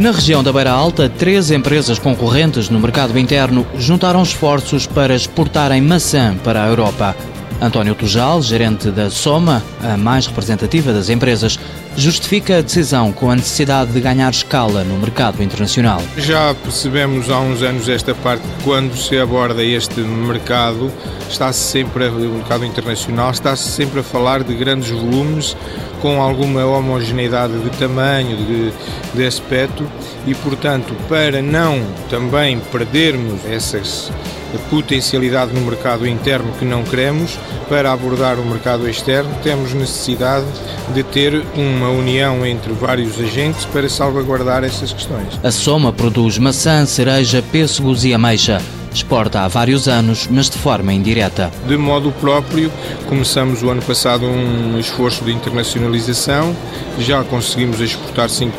Na região da Beira Alta, três empresas concorrentes no mercado interno juntaram esforços para exportarem maçã para a Europa. António Tujal, gerente da Soma, a mais representativa das empresas, justifica a decisão com a necessidade de ganhar escala no mercado internacional. Já percebemos há uns anos esta parte que quando se aborda este mercado, está-se sempre, o mercado internacional, está-se sempre a falar de grandes volumes com alguma homogeneidade de tamanho, de, de aspecto e, portanto, para não também perdermos essas potencialidade no mercado interno que não queremos, para abordar o mercado externo, temos necessidade de ter uma união entre vários agentes para salvaguardar essas questões. A Soma produz maçã, cereja, pêssegos e ameixa. Exporta há vários anos, mas de forma indireta. De modo próprio, começamos o ano passado um esforço de internacionalização, já conseguimos exportar 5%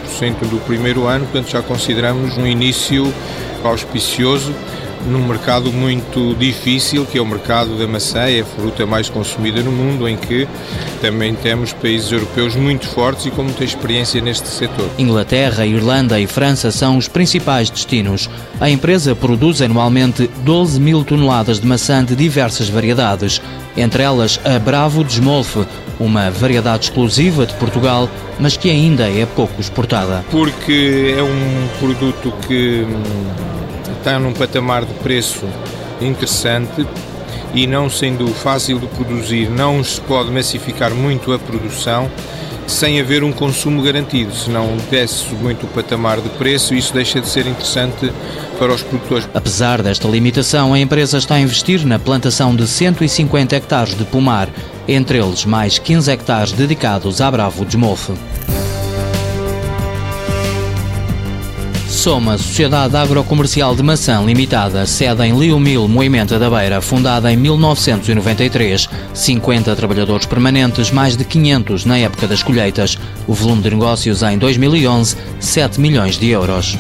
do primeiro ano, portanto já consideramos um início auspicioso num mercado muito difícil, que é o mercado da maçã, é a fruta mais consumida no mundo, em que também temos países europeus muito fortes e com muita experiência neste setor. Inglaterra, Irlanda e França são os principais destinos. A empresa produz anualmente 12 mil toneladas de maçã de diversas variedades, entre elas a Bravo de Smolfe, uma variedade exclusiva de Portugal, mas que ainda é pouco exportada. Porque é um produto que hum, está num patamar de preço interessante e não sendo fácil de produzir, não se pode massificar muito a produção sem haver um consumo garantido, senão desce muito o patamar de preço isso deixa de ser interessante para os produtores. Apesar desta limitação, a empresa está a investir na plantação de 150 hectares de pomar, entre eles mais 15 hectares dedicados à Bravo de Mofe. Soma, Sociedade Agrocomercial de Maçã Limitada, sede em Liumil, Moimenta da Beira, fundada em 1993. 50 trabalhadores permanentes, mais de 500 na época das colheitas. O volume de negócios em 2011, 7 milhões de euros.